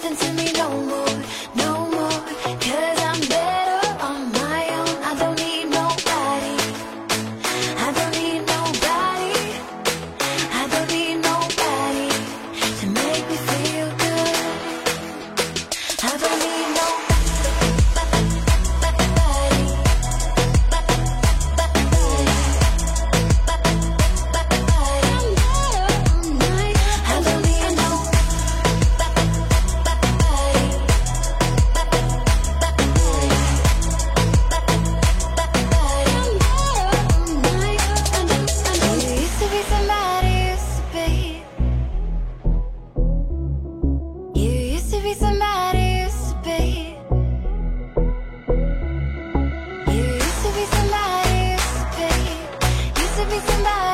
nothing to me. Come back.